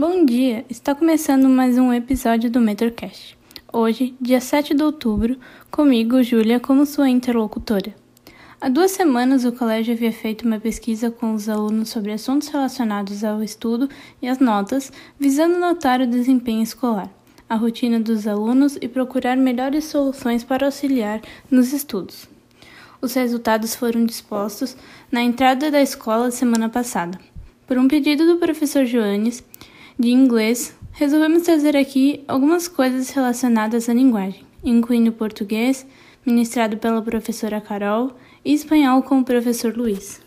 Bom dia! Está começando mais um episódio do Metrocast. Hoje, dia 7 de outubro, comigo, Júlia, como sua interlocutora. Há duas semanas, o colégio havia feito uma pesquisa com os alunos sobre assuntos relacionados ao estudo e às notas, visando notar o desempenho escolar, a rotina dos alunos e procurar melhores soluções para auxiliar nos estudos. Os resultados foram dispostos na entrada da escola semana passada, por um pedido do professor Joanes, de inglês, resolvemos trazer aqui algumas coisas relacionadas à linguagem, incluindo português, ministrado pela professora Carol, e espanhol com o professor Luiz.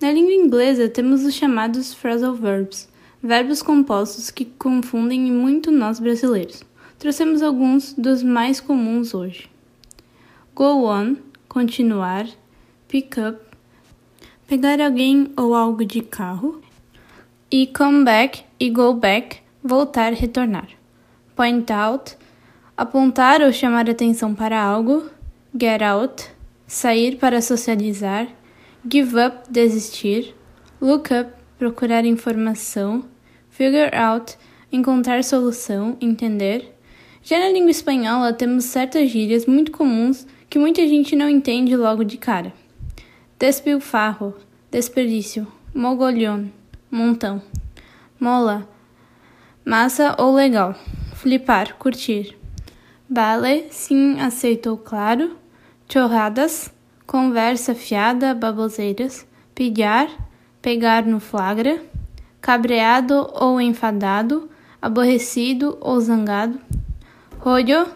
Na língua inglesa, temos os chamados phrasal verbs, verbos compostos que confundem muito nós brasileiros. Trouxemos alguns dos mais comuns hoje. Go on, continuar, pick up, pegar alguém ou algo de carro, e come back e go back, voltar, retornar. Point out, apontar ou chamar atenção para algo. Get out, sair para socializar. Give up, desistir. Look up, procurar informação. Figure out, encontrar solução, entender. Já na língua espanhola, temos certas gírias muito comuns que muita gente não entende logo de cara. Despilfarro, desperdício, mogolhão montão. Mola, massa ou legal. Flipar, curtir. Vale, sim, aceitou, claro. Chorradas, conversa fiada, baboseiras. Pilhar, pegar no flagra. Cabreado ou enfadado, aborrecido ou zangado. Rolho,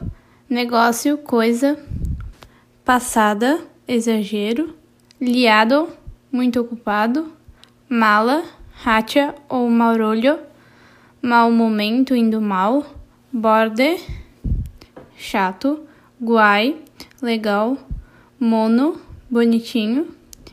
negócio, coisa. Passada, exagero. Liado, muito ocupado. Mala, racha ou maurolho, mau momento indo mal, borde, chato, guai, legal, mono, bonitinho.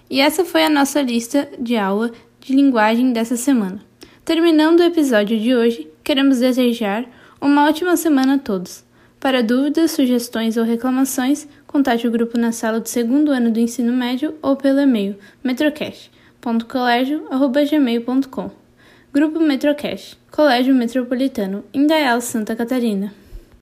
E essa foi a nossa lista de aula de linguagem dessa semana. Terminando o episódio de hoje, queremos desejar uma ótima semana a todos. Para dúvidas, sugestões ou reclamações, contate o grupo na sala do segundo ano do ensino médio ou pelo e-mail metrocast colégio@gmail.com. Grupo Metrocast, Colégio Metropolitano, Indaial, Santa Catarina.